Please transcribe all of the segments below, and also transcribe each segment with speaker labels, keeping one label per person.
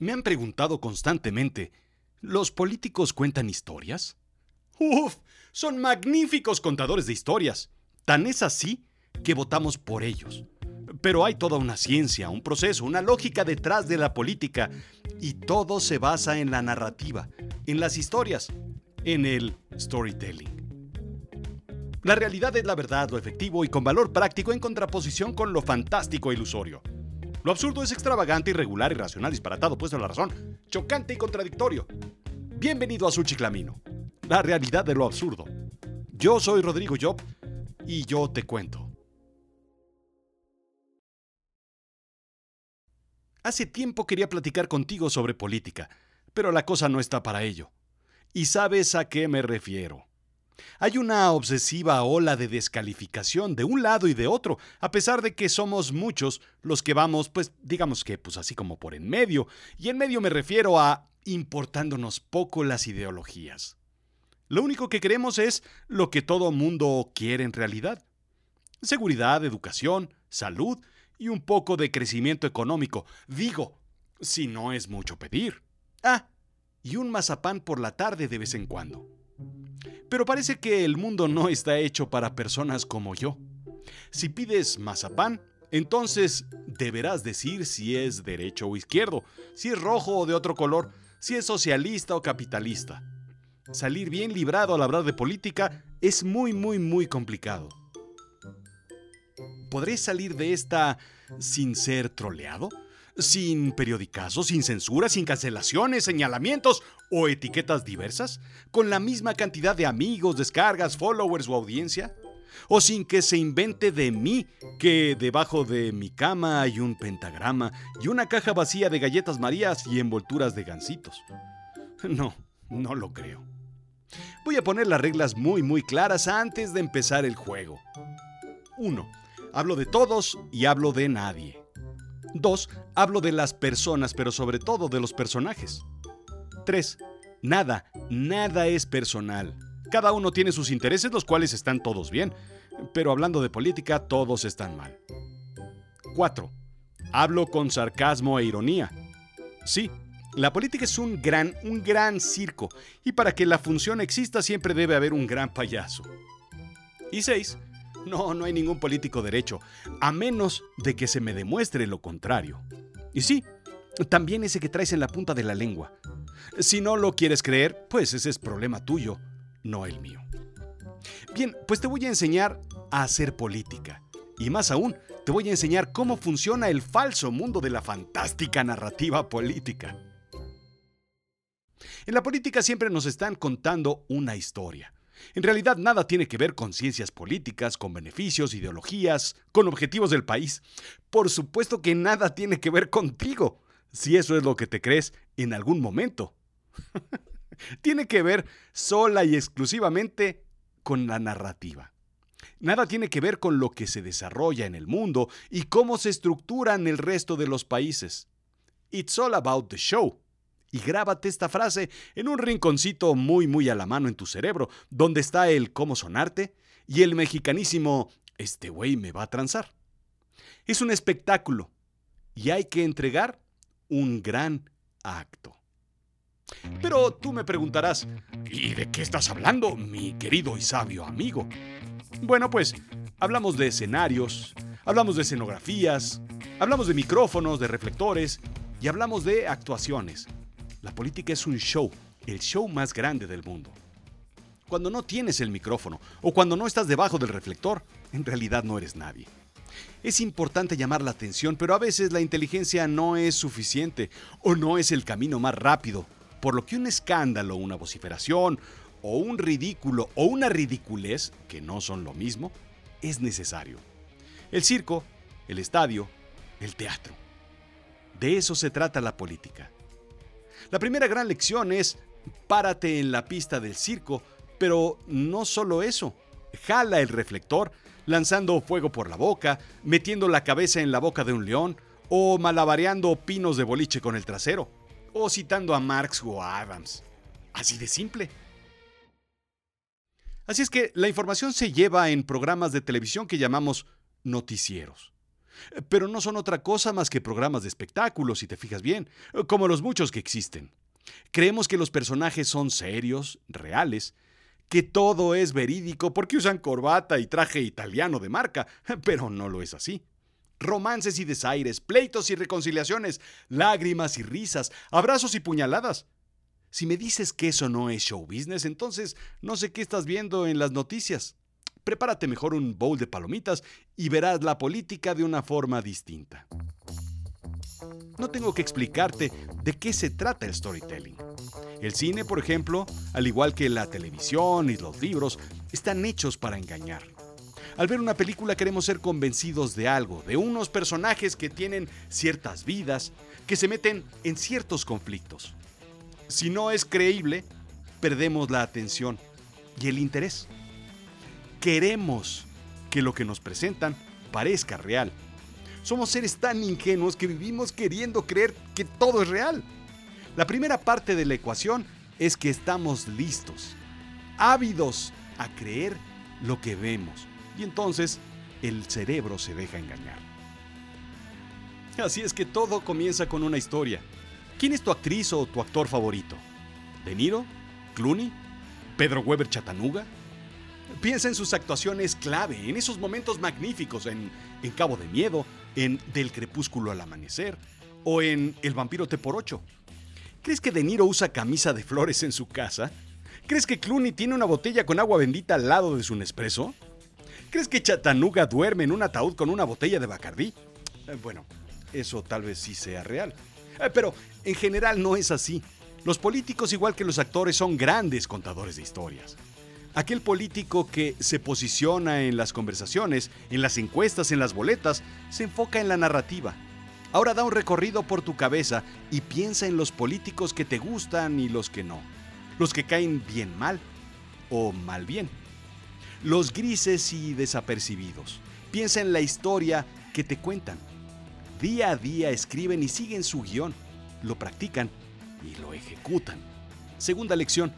Speaker 1: Me han preguntado constantemente, ¿los políticos cuentan historias? ¡Uf! Son magníficos contadores de historias. Tan es así que votamos por ellos. Pero hay toda una ciencia, un proceso, una lógica detrás de la política y todo se basa en la narrativa, en las historias, en el storytelling. La realidad es la verdad, lo efectivo y con valor práctico en contraposición con lo fantástico e ilusorio. Lo absurdo es extravagante, irregular, irracional, disparatado, puesto en la razón, chocante y contradictorio. Bienvenido a su chiclamino, la realidad de lo absurdo. Yo soy Rodrigo Job y yo te cuento. Hace tiempo quería platicar contigo sobre política, pero la cosa no está para ello. ¿Y sabes a qué me refiero? Hay una obsesiva ola de descalificación de un lado y de otro, a pesar de que somos muchos los que vamos, pues digamos que, pues así como por en medio, y en medio me refiero a importándonos poco las ideologías. Lo único que queremos es lo que todo mundo quiere en realidad. Seguridad, educación, salud y un poco de crecimiento económico. Digo, si no es mucho pedir. Ah, y un mazapán por la tarde de vez en cuando. Pero parece que el mundo no está hecho para personas como yo. Si pides mazapán, entonces deberás decir si es derecho o izquierdo, si es rojo o de otro color, si es socialista o capitalista. Salir bien librado al hablar de política es muy, muy, muy complicado. ¿Podré salir de esta sin ser troleado? Sin periodicazos, sin censura, sin cancelaciones, señalamientos o etiquetas diversas, con la misma cantidad de amigos, descargas, followers o audiencia, o sin que se invente de mí que debajo de mi cama hay un pentagrama y una caja vacía de galletas marías y envolturas de gansitos. No, no lo creo. Voy a poner las reglas muy muy claras antes de empezar el juego. 1. Hablo de todos y hablo de nadie. 2. Hablo de las personas, pero sobre todo de los personajes. 3. Nada, nada es personal. Cada uno tiene sus intereses, los cuales están todos bien, pero hablando de política, todos están mal. 4. Hablo con sarcasmo e ironía. Sí, la política es un gran, un gran circo, y para que la función exista siempre debe haber un gran payaso. Y 6. No, no hay ningún político derecho, a menos de que se me demuestre lo contrario. Y sí, también ese que traes en la punta de la lengua. Si no lo quieres creer, pues ese es problema tuyo, no el mío. Bien, pues te voy a enseñar a hacer política. Y más aún, te voy a enseñar cómo funciona el falso mundo de la fantástica narrativa política. En la política siempre nos están contando una historia. En realidad nada tiene que ver con ciencias políticas, con beneficios, ideologías, con objetivos del país. Por supuesto que nada tiene que ver contigo, si eso es lo que te crees en algún momento. tiene que ver sola y exclusivamente con la narrativa. Nada tiene que ver con lo que se desarrolla en el mundo y cómo se estructuran el resto de los países. It's all about the show y grábate esta frase en un rinconcito muy muy a la mano en tu cerebro, donde está el cómo sonarte y el mexicanísimo este güey me va a transar. Es un espectáculo y hay que entregar un gran acto. Pero tú me preguntarás, ¿y de qué estás hablando, mi querido y sabio amigo? Bueno, pues hablamos de escenarios, hablamos de escenografías, hablamos de micrófonos, de reflectores y hablamos de actuaciones. La política es un show, el show más grande del mundo. Cuando no tienes el micrófono o cuando no estás debajo del reflector, en realidad no eres nadie. Es importante llamar la atención, pero a veces la inteligencia no es suficiente o no es el camino más rápido, por lo que un escándalo, una vociferación o un ridículo o una ridiculez, que no son lo mismo, es necesario. El circo, el estadio, el teatro. De eso se trata la política. La primera gran lección es párate en la pista del circo, pero no solo eso. Jala el reflector, lanzando fuego por la boca, metiendo la cabeza en la boca de un león, o malabareando pinos de boliche con el trasero, o citando a Marx o a Adams. Así de simple. Así es que la información se lleva en programas de televisión que llamamos noticieros. Pero no son otra cosa más que programas de espectáculos, si te fijas bien, como los muchos que existen. Creemos que los personajes son serios, reales, que todo es verídico porque usan corbata y traje italiano de marca, pero no lo es así. Romances y desaires, pleitos y reconciliaciones, lágrimas y risas, abrazos y puñaladas. Si me dices que eso no es show business, entonces no sé qué estás viendo en las noticias. Prepárate mejor un bowl de palomitas y verás la política de una forma distinta. No tengo que explicarte de qué se trata el storytelling. El cine, por ejemplo, al igual que la televisión y los libros, están hechos para engañar. Al ver una película queremos ser convencidos de algo, de unos personajes que tienen ciertas vidas, que se meten en ciertos conflictos. Si no es creíble, perdemos la atención y el interés. Queremos que lo que nos presentan parezca real. Somos seres tan ingenuos que vivimos queriendo creer que todo es real. La primera parte de la ecuación es que estamos listos, ávidos a creer lo que vemos. Y entonces el cerebro se deja engañar. Así es que todo comienza con una historia. ¿Quién es tu actriz o tu actor favorito? ¿De Niro? ¿Clooney? ¿Pedro Weber Chatanuga? Piensa en sus actuaciones clave, en esos momentos magníficos, en, en Cabo de Miedo, en Del Crepúsculo al Amanecer o en El Vampiro T por 8. ¿Crees que De Niro usa camisa de flores en su casa? ¿Crees que Clooney tiene una botella con agua bendita al lado de su Nespresso? ¿Crees que Chatanuga duerme en un ataúd con una botella de Bacardí? Eh, bueno, eso tal vez sí sea real. Eh, pero en general no es así. Los políticos, igual que los actores, son grandes contadores de historias. Aquel político que se posiciona en las conversaciones, en las encuestas, en las boletas, se enfoca en la narrativa. Ahora da un recorrido por tu cabeza y piensa en los políticos que te gustan y los que no. Los que caen bien mal o mal bien. Los grises y desapercibidos. Piensa en la historia que te cuentan. Día a día escriben y siguen su guion. Lo practican y lo ejecutan. Segunda lección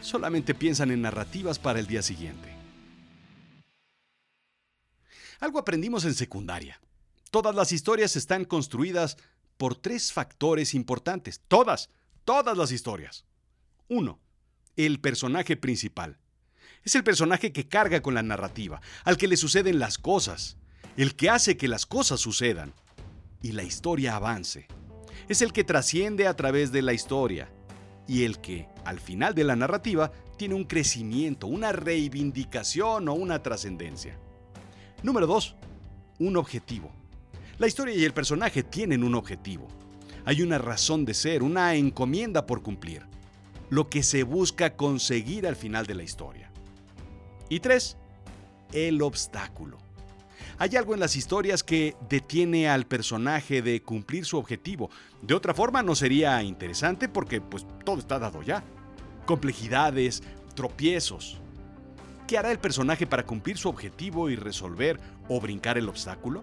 Speaker 1: solamente piensan en narrativas para el día siguiente. Algo aprendimos en secundaria. Todas las historias están construidas por tres factores importantes. Todas, todas las historias. Uno, el personaje principal. Es el personaje que carga con la narrativa, al que le suceden las cosas, el que hace que las cosas sucedan y la historia avance. Es el que trasciende a través de la historia y el que, al final de la narrativa, tiene un crecimiento, una reivindicación o una trascendencia. Número 2. Un objetivo. La historia y el personaje tienen un objetivo. Hay una razón de ser, una encomienda por cumplir. Lo que se busca conseguir al final de la historia. Y 3. El obstáculo. Hay algo en las historias que detiene al personaje de cumplir su objetivo. De otra forma no sería interesante porque pues todo está dado ya. Complejidades, tropiezos. ¿Qué hará el personaje para cumplir su objetivo y resolver o brincar el obstáculo?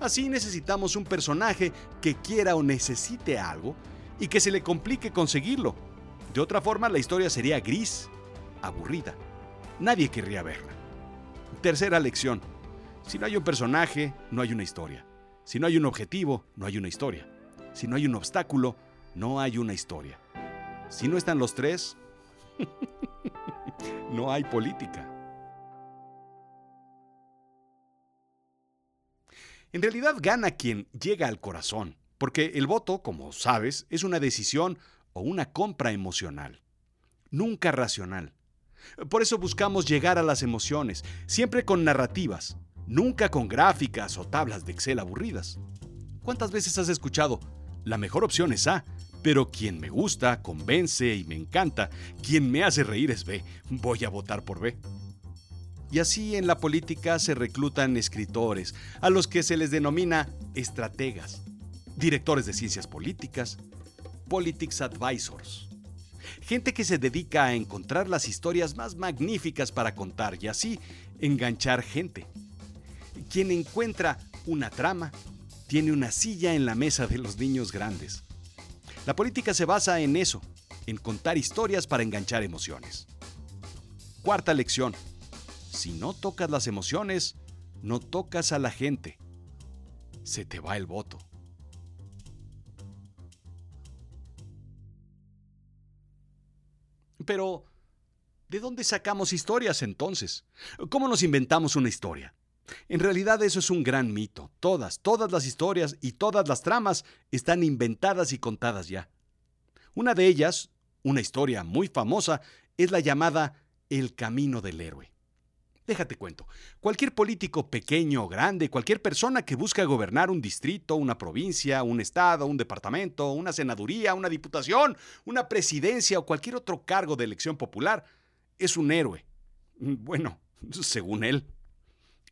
Speaker 1: Así necesitamos un personaje que quiera o necesite algo y que se le complique conseguirlo. De otra forma la historia sería gris, aburrida. Nadie querría verla. Tercera lección. Si no hay un personaje, no hay una historia. Si no hay un objetivo, no hay una historia. Si no hay un obstáculo, no hay una historia. Si no están los tres, no hay política. En realidad gana quien llega al corazón, porque el voto, como sabes, es una decisión o una compra emocional, nunca racional. Por eso buscamos llegar a las emociones, siempre con narrativas, nunca con gráficas o tablas de Excel aburridas. ¿Cuántas veces has escuchado? La mejor opción es A, pero quien me gusta, convence y me encanta, quien me hace reír es B, voy a votar por B. Y así en la política se reclutan escritores, a los que se les denomina estrategas, directores de ciencias políticas, politics advisors. Gente que se dedica a encontrar las historias más magníficas para contar y así enganchar gente. Quien encuentra una trama tiene una silla en la mesa de los niños grandes. La política se basa en eso, en contar historias para enganchar emociones. Cuarta lección. Si no tocas las emociones, no tocas a la gente. se te va el voto. Pero, ¿de dónde sacamos historias entonces? ¿Cómo nos inventamos una historia? En realidad eso es un gran mito. Todas, todas las historias y todas las tramas están inventadas y contadas ya. Una de ellas, una historia muy famosa, es la llamada El Camino del Héroe. Déjate cuento, cualquier político pequeño o grande, cualquier persona que busca gobernar un distrito, una provincia, un estado, un departamento, una senaduría, una diputación, una presidencia o cualquier otro cargo de elección popular, es un héroe. Bueno, según él.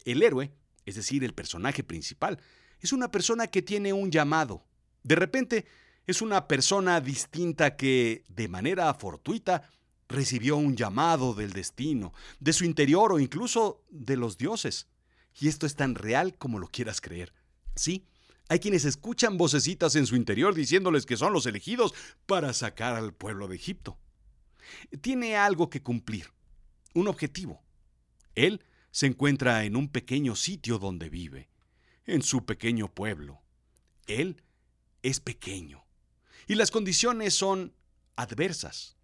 Speaker 1: El héroe, es decir, el personaje principal, es una persona que tiene un llamado. De repente, es una persona distinta que, de manera fortuita, recibió un llamado del destino, de su interior o incluso de los dioses. Y esto es tan real como lo quieras creer. Sí, hay quienes escuchan vocecitas en su interior diciéndoles que son los elegidos para sacar al pueblo de Egipto. Tiene algo que cumplir, un objetivo. Él se encuentra en un pequeño sitio donde vive, en su pequeño pueblo. Él es pequeño y las condiciones son adversas.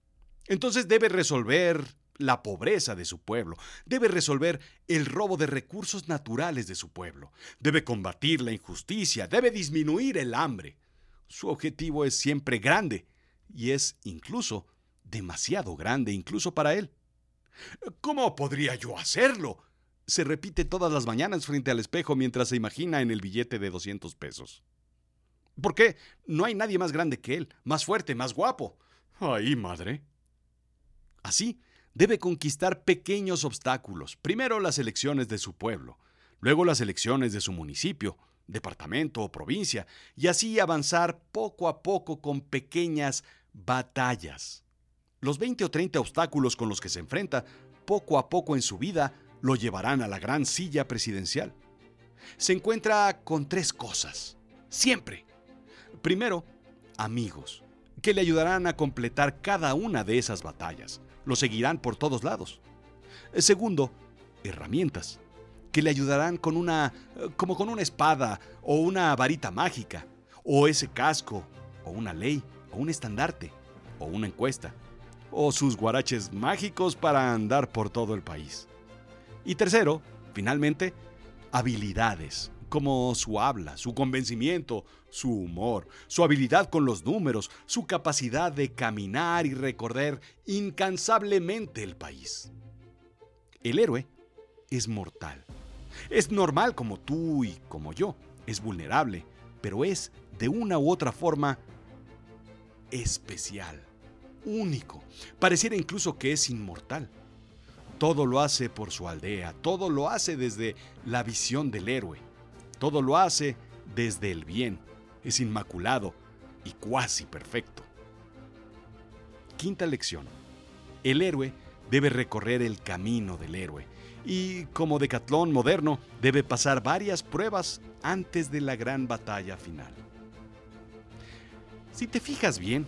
Speaker 1: Entonces debe resolver la pobreza de su pueblo, debe resolver el robo de recursos naturales de su pueblo, debe combatir la injusticia, debe disminuir el hambre. Su objetivo es siempre grande y es incluso demasiado grande incluso para él. ¿Cómo podría yo hacerlo? Se repite todas las mañanas frente al espejo mientras se imagina en el billete de 200 pesos. ¿Por qué? No hay nadie más grande que él, más fuerte, más guapo. Ay, madre. Así, debe conquistar pequeños obstáculos, primero las elecciones de su pueblo, luego las elecciones de su municipio, departamento o provincia, y así avanzar poco a poco con pequeñas batallas. Los 20 o 30 obstáculos con los que se enfrenta poco a poco en su vida lo llevarán a la gran silla presidencial. Se encuentra con tres cosas, siempre. Primero, amigos, que le ayudarán a completar cada una de esas batallas lo seguirán por todos lados. Segundo, herramientas que le ayudarán con una como con una espada o una varita mágica o ese casco o una ley o un estandarte o una encuesta o sus guaraches mágicos para andar por todo el país. Y tercero, finalmente, habilidades como su habla, su convencimiento, su humor, su habilidad con los números, su capacidad de caminar y recorrer incansablemente el país. El héroe es mortal. Es normal como tú y como yo. Es vulnerable, pero es, de una u otra forma, especial, único. Pareciera incluso que es inmortal. Todo lo hace por su aldea, todo lo hace desde la visión del héroe. Todo lo hace desde el bien. Es inmaculado y cuasi perfecto. Quinta lección. El héroe debe recorrer el camino del héroe y, como decatlón moderno, debe pasar varias pruebas antes de la gran batalla final. Si te fijas bien,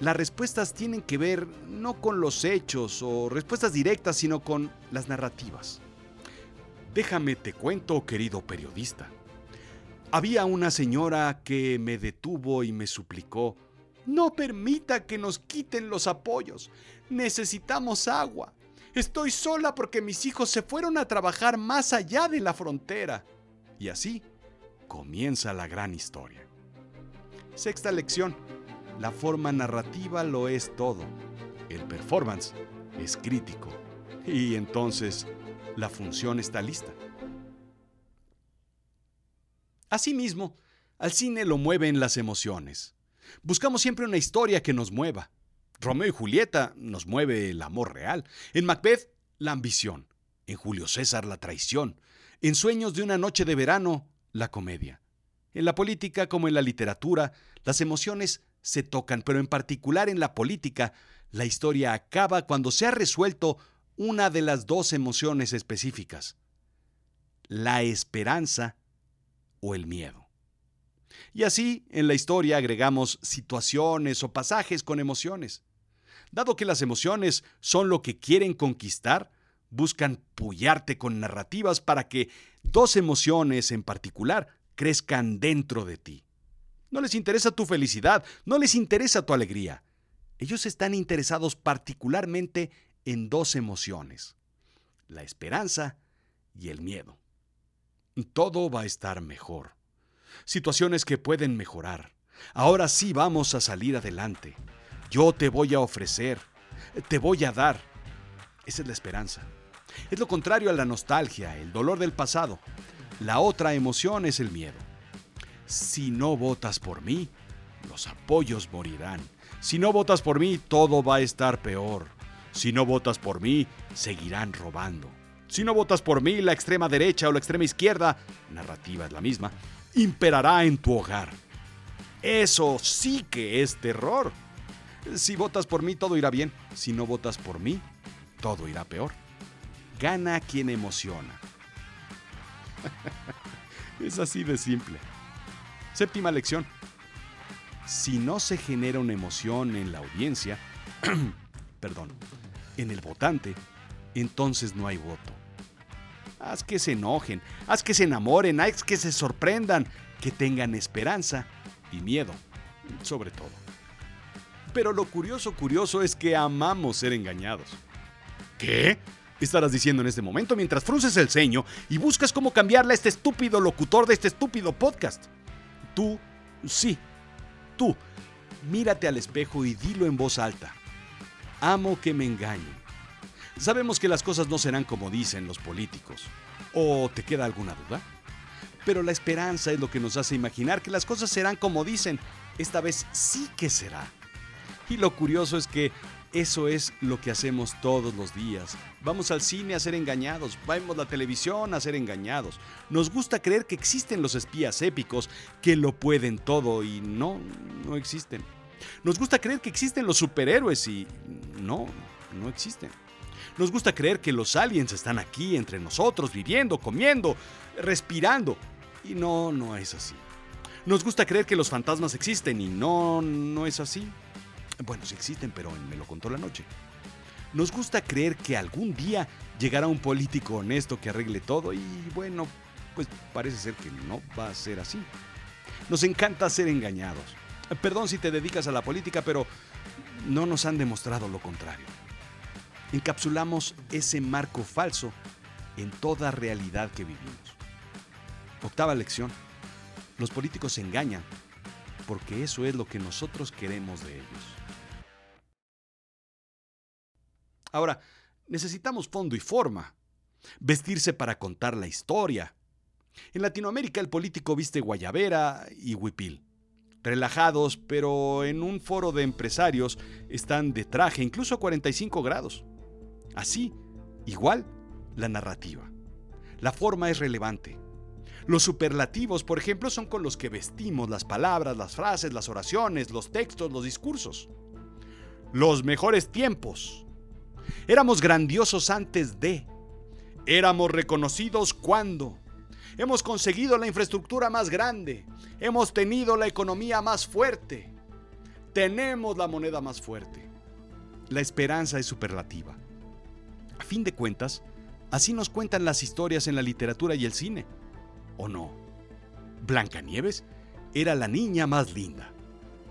Speaker 1: las respuestas tienen que ver no con los hechos o respuestas directas, sino con las narrativas. Déjame te cuento, querido periodista. Había una señora que me detuvo y me suplicó, no permita que nos quiten los apoyos. Necesitamos agua. Estoy sola porque mis hijos se fueron a trabajar más allá de la frontera. Y así comienza la gran historia. Sexta lección. La forma narrativa lo es todo. El performance es crítico. Y entonces la función está lista. Asimismo, al cine lo mueven las emociones. Buscamos siempre una historia que nos mueva. Romeo y Julieta nos mueve el amor real. En Macbeth, la ambición. En Julio César, la traición. En Sueños de una noche de verano, la comedia. En la política como en la literatura, las emociones se tocan, pero en particular en la política, la historia acaba cuando se ha resuelto una de las dos emociones específicas. La esperanza o el miedo. Y así, en la historia agregamos situaciones o pasajes con emociones. Dado que las emociones son lo que quieren conquistar, buscan pullarte con narrativas para que dos emociones en particular crezcan dentro de ti. No les interesa tu felicidad, no les interesa tu alegría. Ellos están interesados particularmente en dos emociones, la esperanza y el miedo. Todo va a estar mejor. Situaciones que pueden mejorar. Ahora sí vamos a salir adelante. Yo te voy a ofrecer, te voy a dar. Esa es la esperanza. Es lo contrario a la nostalgia, el dolor del pasado. La otra emoción es el miedo. Si no votas por mí, los apoyos morirán. Si no votas por mí, todo va a estar peor. Si no votas por mí, seguirán robando. Si no votas por mí, la extrema derecha o la extrema izquierda, narrativa es la misma, imperará en tu hogar. Eso sí que es terror. Si votas por mí, todo irá bien. Si no votas por mí, todo irá peor. Gana quien emociona. es así de simple. Séptima lección. Si no se genera una emoción en la audiencia, perdón, en el votante, entonces no hay voto. Haz que se enojen, haz que se enamoren, haz que se sorprendan, que tengan esperanza y miedo, sobre todo. Pero lo curioso, curioso es que amamos ser engañados. ¿Qué? Estarás diciendo en este momento mientras frunces el ceño y buscas cómo cambiarle a este estúpido locutor de este estúpido podcast. Tú, sí, tú, mírate al espejo y dilo en voz alta. Amo que me engañen. Sabemos que las cosas no serán como dicen los políticos. ¿O te queda alguna duda? Pero la esperanza es lo que nos hace imaginar que las cosas serán como dicen. Esta vez sí que será. Y lo curioso es que eso es lo que hacemos todos los días. Vamos al cine a ser engañados, vemos la televisión a ser engañados. Nos gusta creer que existen los espías épicos que lo pueden todo y no, no existen. Nos gusta creer que existen los superhéroes y no, no existen. Nos gusta creer que los aliens están aquí entre nosotros, viviendo, comiendo, respirando. Y no, no es así. Nos gusta creer que los fantasmas existen y no, no es así. Bueno, sí existen, pero me lo contó la noche. Nos gusta creer que algún día llegará un político honesto que arregle todo y bueno, pues parece ser que no va a ser así. Nos encanta ser engañados. Perdón si te dedicas a la política, pero no nos han demostrado lo contrario. Encapsulamos ese marco falso en toda realidad que vivimos. Octava lección. Los políticos se engañan porque eso es lo que nosotros queremos de ellos. Ahora, necesitamos fondo y forma. Vestirse para contar la historia. En Latinoamérica el político viste guayabera y huipil. Relajados, pero en un foro de empresarios están de traje, incluso a 45 grados. Así, igual, la narrativa. La forma es relevante. Los superlativos, por ejemplo, son con los que vestimos las palabras, las frases, las oraciones, los textos, los discursos. Los mejores tiempos, Éramos grandiosos antes de. Éramos reconocidos cuando. Hemos conseguido la infraestructura más grande. Hemos tenido la economía más fuerte. Tenemos la moneda más fuerte. La esperanza es superlativa. A fin de cuentas, así nos cuentan las historias en la literatura y el cine. ¿O no? Blancanieves era la niña más linda.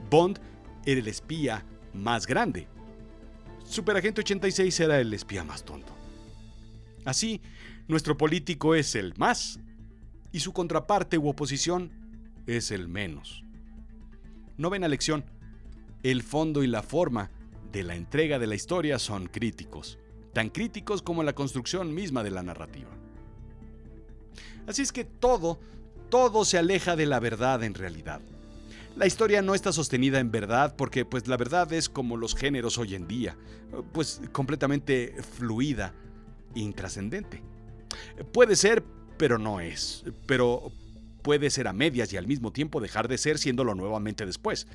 Speaker 1: Bond era el espía más grande. Superagente 86 era el espía más tonto. Así, nuestro político es el más y su contraparte u oposición es el menos. Novena lección. El fondo y la forma de la entrega de la historia son críticos, tan críticos como la construcción misma de la narrativa. Así es que todo, todo se aleja de la verdad en realidad. La historia no está sostenida en verdad porque pues la verdad es como los géneros hoy en día, pues completamente fluida intrascendente. Puede ser, pero no es. Pero puede ser a medias y al mismo tiempo dejar de ser siéndolo nuevamente después.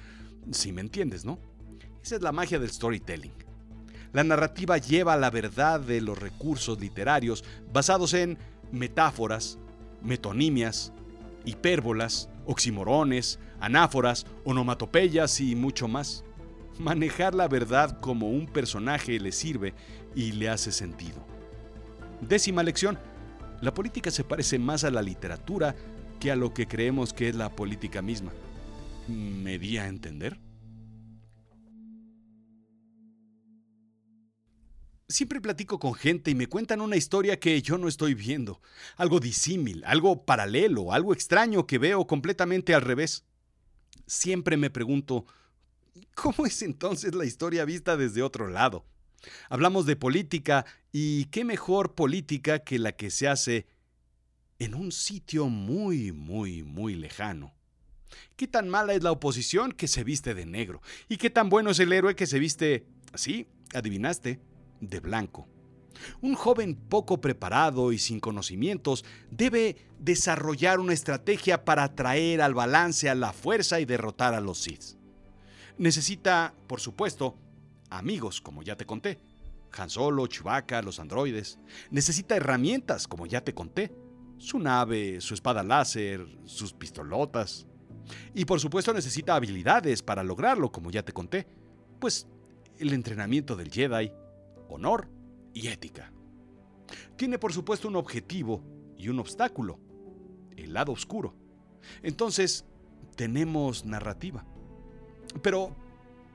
Speaker 1: Si me entiendes, ¿no? Esa es la magia del storytelling. La narrativa lleva la verdad de los recursos literarios basados en metáforas, metonimias, hipérbolas, oximorones, anáforas, onomatopeyas y mucho más. Manejar la verdad como un personaje le sirve y le hace sentido. Décima lección. La política se parece más a la literatura que a lo que creemos que es la política misma. ¿Me di a entender? Siempre platico con gente y me cuentan una historia que yo no estoy viendo, algo disímil, algo paralelo, algo extraño que veo completamente al revés. Siempre me pregunto, ¿cómo es entonces la historia vista desde otro lado? Hablamos de política y qué mejor política que la que se hace en un sitio muy, muy, muy lejano. ¿Qué tan mala es la oposición que se viste de negro? ¿Y qué tan bueno es el héroe que se viste, sí, adivinaste, de blanco? Un joven poco preparado y sin conocimientos debe desarrollar una estrategia para traer al balance a la fuerza y derrotar a los Sith. Necesita, por supuesto, amigos, como ya te conté. Han Solo, Chewbacca, los androides. Necesita herramientas, como ya te conté. Su nave, su espada láser, sus pistolotas. Y por supuesto necesita habilidades para lograrlo, como ya te conté. Pues el entrenamiento del Jedi, honor y ética. Tiene por supuesto un objetivo y un obstáculo, el lado oscuro. Entonces, tenemos narrativa. Pero,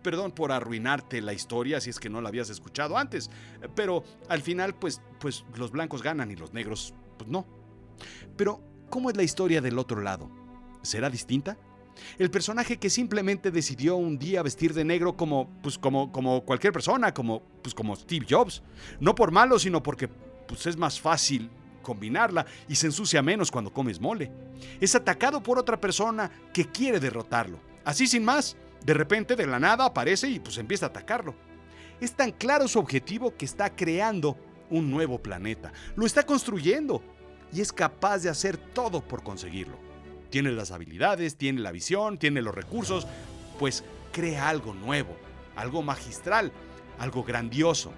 Speaker 1: perdón por arruinarte la historia si es que no la habías escuchado antes, pero al final pues, pues los blancos ganan y los negros pues no. Pero, ¿cómo es la historia del otro lado? ¿Será distinta? El personaje que simplemente decidió un día vestir de negro como, pues como, como cualquier persona, como, pues como Steve Jobs. No por malo, sino porque pues es más fácil combinarla y se ensucia menos cuando comes mole. Es atacado por otra persona que quiere derrotarlo. Así sin más, de repente, de la nada, aparece y pues empieza a atacarlo. Es tan claro su objetivo que está creando un nuevo planeta. Lo está construyendo y es capaz de hacer todo por conseguirlo. Tiene las habilidades, tiene la visión, tiene los recursos, pues crea algo nuevo, algo magistral, algo grandioso.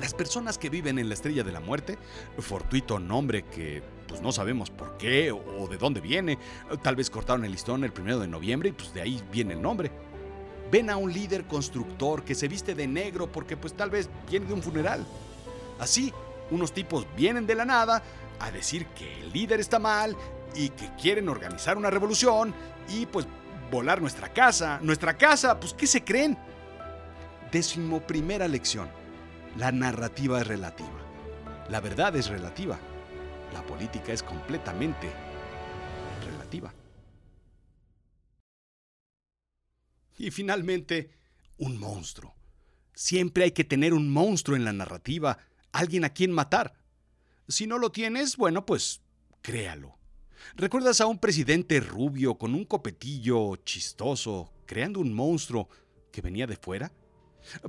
Speaker 1: Las personas que viven en la estrella de la muerte, fortuito nombre que pues no sabemos por qué o de dónde viene, tal vez cortaron el listón el primero de noviembre y pues de ahí viene el nombre. Ven a un líder constructor que se viste de negro porque pues tal vez viene de un funeral. Así, unos tipos vienen de la nada a decir que el líder está mal y que quieren organizar una revolución y pues volar nuestra casa. Nuestra casa, pues ¿qué se creen? Décimo primera lección. La narrativa es relativa. La verdad es relativa. La política es completamente relativa. Y finalmente, un monstruo. Siempre hay que tener un monstruo en la narrativa, alguien a quien matar. Si no lo tienes, bueno, pues créalo. ¿Recuerdas a un presidente rubio con un copetillo chistoso, creando un monstruo que venía de fuera?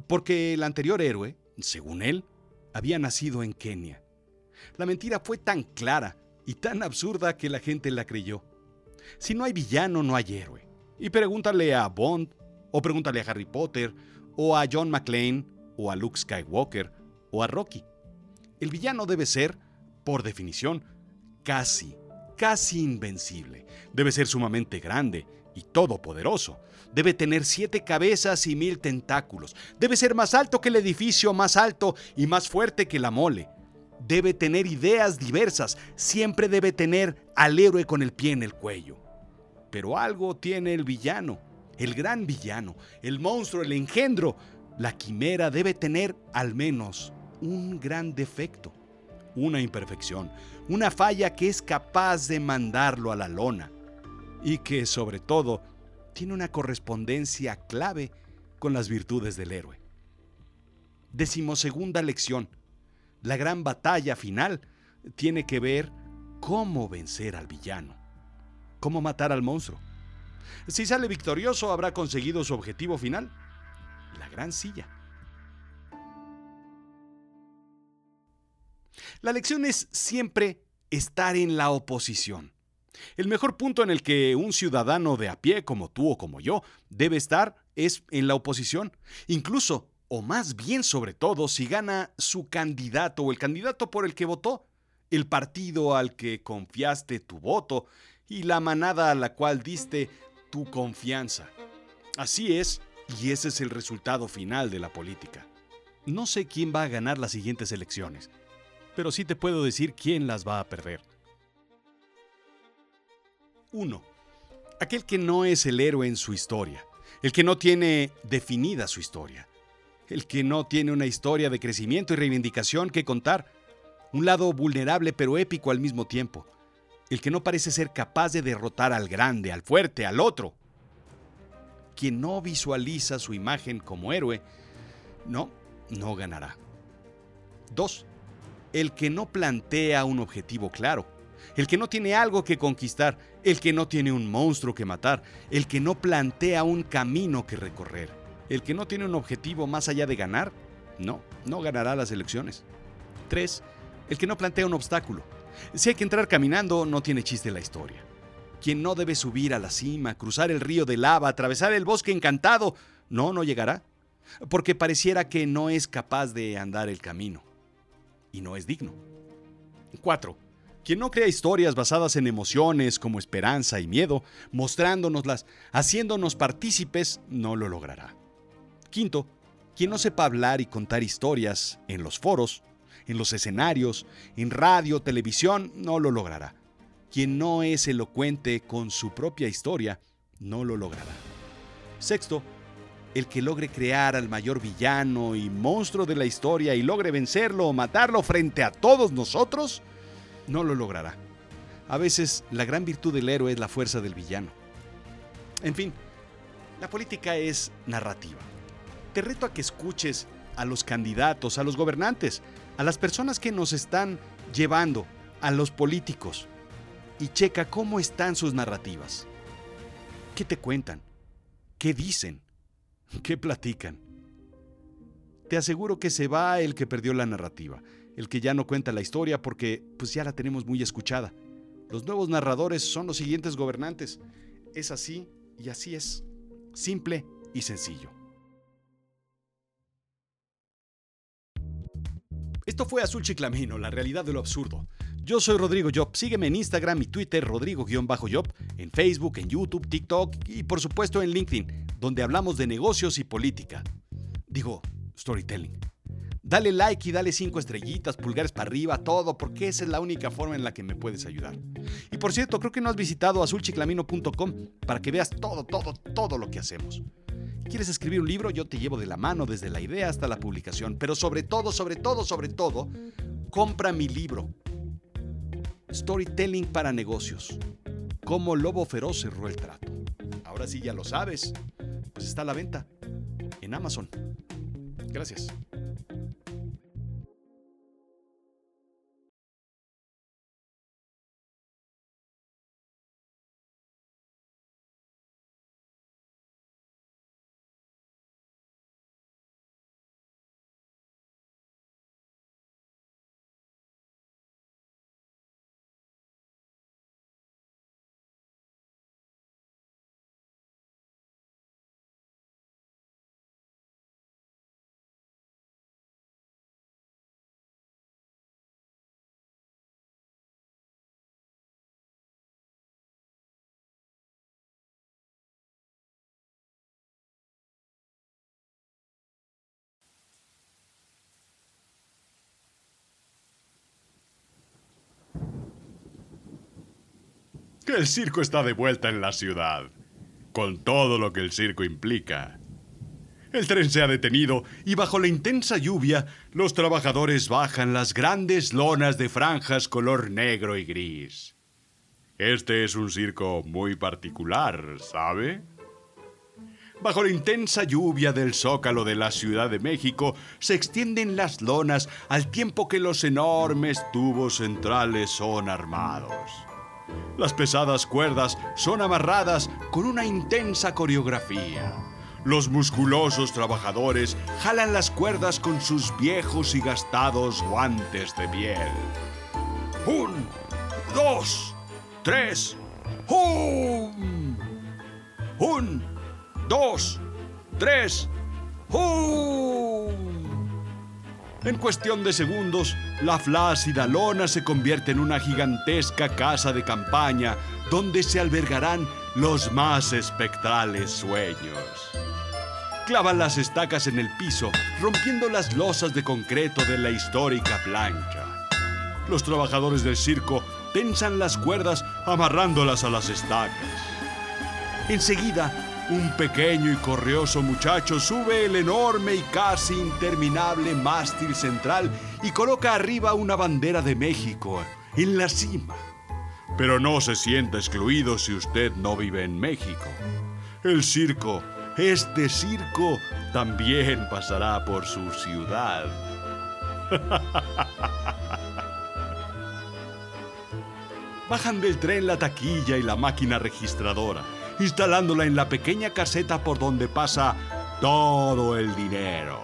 Speaker 1: Porque el anterior héroe, según él, había nacido en Kenia. La mentira fue tan clara y tan absurda que la gente la creyó. Si no hay villano, no hay héroe. Y pregúntale a Bond, o pregúntale a Harry Potter, o a John McClane, o a Luke Skywalker, o a Rocky. El villano debe ser, por definición, casi, casi invencible. Debe ser sumamente grande y todopoderoso. Debe tener siete cabezas y mil tentáculos. Debe ser más alto que el edificio más alto y más fuerte que la mole. Debe tener ideas diversas. Siempre debe tener al héroe con el pie en el cuello. Pero algo tiene el villano, el gran villano, el monstruo, el engendro. La quimera debe tener al menos un gran defecto, una imperfección, una falla que es capaz de mandarlo a la lona y que sobre todo tiene una correspondencia clave con las virtudes del héroe. Decimosegunda lección. La gran batalla final tiene que ver cómo vencer al villano, cómo matar al monstruo. Si sale victorioso habrá conseguido su objetivo final, la gran silla. La lección es siempre estar en la oposición. El mejor punto en el que un ciudadano de a pie como tú o como yo debe estar es en la oposición. Incluso, o más bien sobre todo, si gana su candidato o el candidato por el que votó, el partido al que confiaste tu voto y la manada a la cual diste tu confianza. Así es, y ese es el resultado final de la política. No sé quién va a ganar las siguientes elecciones, pero sí te puedo decir quién las va a perder. 1. Aquel que no es el héroe en su historia, el que no tiene definida su historia, el que no tiene una historia de crecimiento y reivindicación que contar, un lado vulnerable pero épico al mismo tiempo, el que no parece ser capaz de derrotar al grande, al fuerte, al otro. Quien no visualiza su imagen como héroe, no, no ganará. 2. El que no plantea un objetivo claro, el que no tiene algo que conquistar, el que no tiene un monstruo que matar, el que no plantea un camino que recorrer, el que no tiene un objetivo más allá de ganar, no, no ganará las elecciones. 3. El que no plantea un obstáculo. Si hay que entrar caminando, no tiene chiste la historia. Quien no debe subir a la cima, cruzar el río de lava, atravesar el bosque encantado, no, no llegará, porque pareciera que no es capaz de andar el camino y no es digno. 4. Quien no crea historias basadas en emociones como esperanza y miedo, mostrándonoslas, haciéndonos partícipes, no lo logrará. Quinto, quien no sepa hablar y contar historias en los foros, en los escenarios, en radio, televisión, no lo logrará. Quien no es elocuente con su propia historia, no lo logrará. Sexto, el que logre crear al mayor villano y monstruo de la historia y logre vencerlo o matarlo frente a todos nosotros, no lo logrará. A veces la gran virtud del héroe es la fuerza del villano. En fin, la política es narrativa. Te reto a que escuches a los candidatos, a los gobernantes, a las personas que nos están llevando, a los políticos, y checa cómo están sus narrativas. ¿Qué te cuentan? ¿Qué dicen? ¿Qué platican? Te aseguro que se va el que perdió la narrativa el que ya no cuenta la historia porque pues ya la tenemos muy escuchada. Los nuevos narradores son los siguientes gobernantes. Es así y así es. Simple y sencillo. Esto fue Azul Chiclamino, la realidad de lo absurdo. Yo soy Rodrigo Job. Sígueme en Instagram y Twitter, Rodrigo-Job, en Facebook, en YouTube, TikTok y por supuesto en LinkedIn, donde hablamos de negocios y política. Digo, storytelling. Dale like y dale cinco estrellitas, pulgares para arriba, todo, porque esa es la única forma en la que me puedes ayudar. Y por cierto, creo que no has visitado azulchiclamino.com para que veas todo, todo, todo lo que hacemos. ¿Quieres escribir un libro? Yo te llevo de la mano desde la idea hasta la publicación. Pero sobre todo, sobre todo, sobre todo, compra mi libro. Storytelling para negocios. Cómo Lobo Feroz cerró el trato. Ahora sí ya lo sabes. Pues está a la venta en Amazon. Gracias.
Speaker 2: Que el circo está de vuelta en la ciudad, con todo lo que el circo implica. El tren se ha detenido y bajo la intensa lluvia los trabajadores bajan las grandes lonas de franjas color negro y gris. Este es un circo muy particular, ¿sabe? Bajo la intensa lluvia del zócalo de la Ciudad de México se extienden las lonas al tiempo que los enormes tubos centrales son armados. Las pesadas cuerdas son amarradas con una intensa coreografía. Los musculosos trabajadores jalan las cuerdas con sus viejos y gastados guantes de piel. Un, dos, tres, ¡hum! Un, dos, tres, ¡hum! En cuestión de segundos, la flácida lona se convierte en una gigantesca casa de campaña donde se albergarán los más espectrales sueños. Clavan las estacas en el piso, rompiendo las losas de concreto de la histórica plancha. Los trabajadores del circo tensan las cuerdas amarrándolas a las estacas. Enseguida, un pequeño y correoso muchacho sube el enorme y casi interminable mástil central y coloca arriba una bandera de México en la cima. Pero no se sienta excluido si usted no vive en México. El circo, este circo, también pasará por su ciudad. Bajan del tren la taquilla y la máquina registradora, instalándola en la pequeña caseta por donde pasa todo el dinero.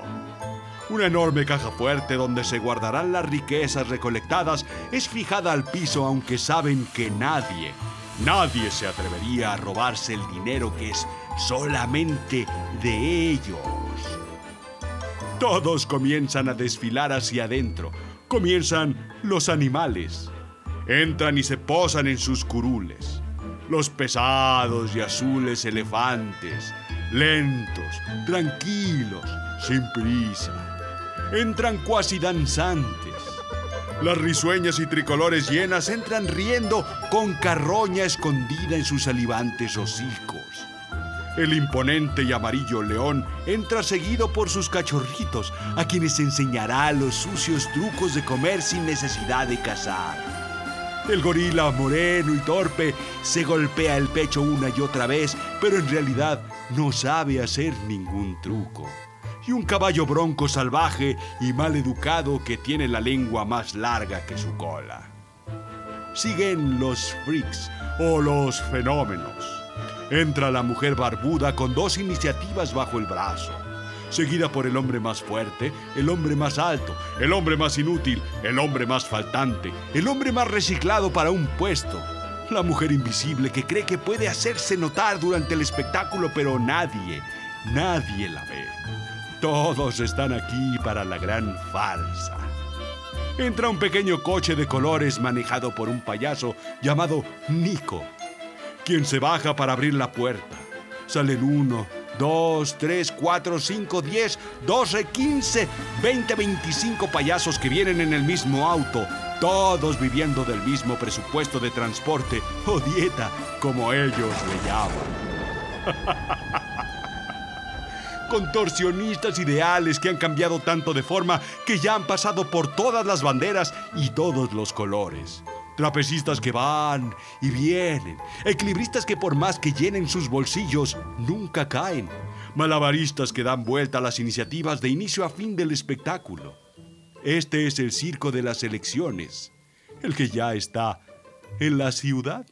Speaker 2: Una enorme caja fuerte donde se guardarán las riquezas recolectadas es fijada al piso aunque saben que nadie, nadie se atrevería a robarse el dinero que es solamente de ellos. Todos comienzan a desfilar hacia adentro. Comienzan los animales. Entran y se posan en sus curules. Los pesados y azules elefantes, lentos, tranquilos, sin prisa. Entran cuasi danzantes. Las risueñas y tricolores llenas entran riendo con carroña escondida en sus salivantes hocicos. El imponente y amarillo león entra seguido por sus cachorritos, a quienes enseñará los sucios trucos de comer sin necesidad de cazar. El gorila moreno y torpe se golpea el pecho una y otra vez, pero en realidad no sabe hacer ningún truco. Y un caballo bronco salvaje y mal educado que tiene la lengua más larga que su cola. Siguen los freaks o los fenómenos. Entra la mujer barbuda con dos iniciativas bajo el brazo, seguida por el hombre más fuerte, el hombre más alto, el hombre más inútil, el hombre más faltante, el hombre más reciclado para un puesto, la mujer invisible que cree que puede hacerse notar durante el espectáculo, pero nadie, nadie la ve. Todos están aquí para la gran farsa. Entra un pequeño coche de colores manejado por un payaso llamado Nico quien se baja para abrir la puerta. Salen uno, dos, tres, cuatro, cinco, diez, doce, quince, veinte, veinticinco payasos que vienen en el mismo auto, todos viviendo del mismo presupuesto de transporte o dieta, como ellos le llaman. Contorsionistas ideales que han cambiado tanto de forma que ya han pasado por todas las banderas y todos los colores. Trapecistas que van y vienen. Equilibristas que por más que llenen sus bolsillos, nunca caen. Malabaristas que dan vuelta a las iniciativas de inicio a fin del espectáculo. Este es el circo de las elecciones, el que ya está en la ciudad.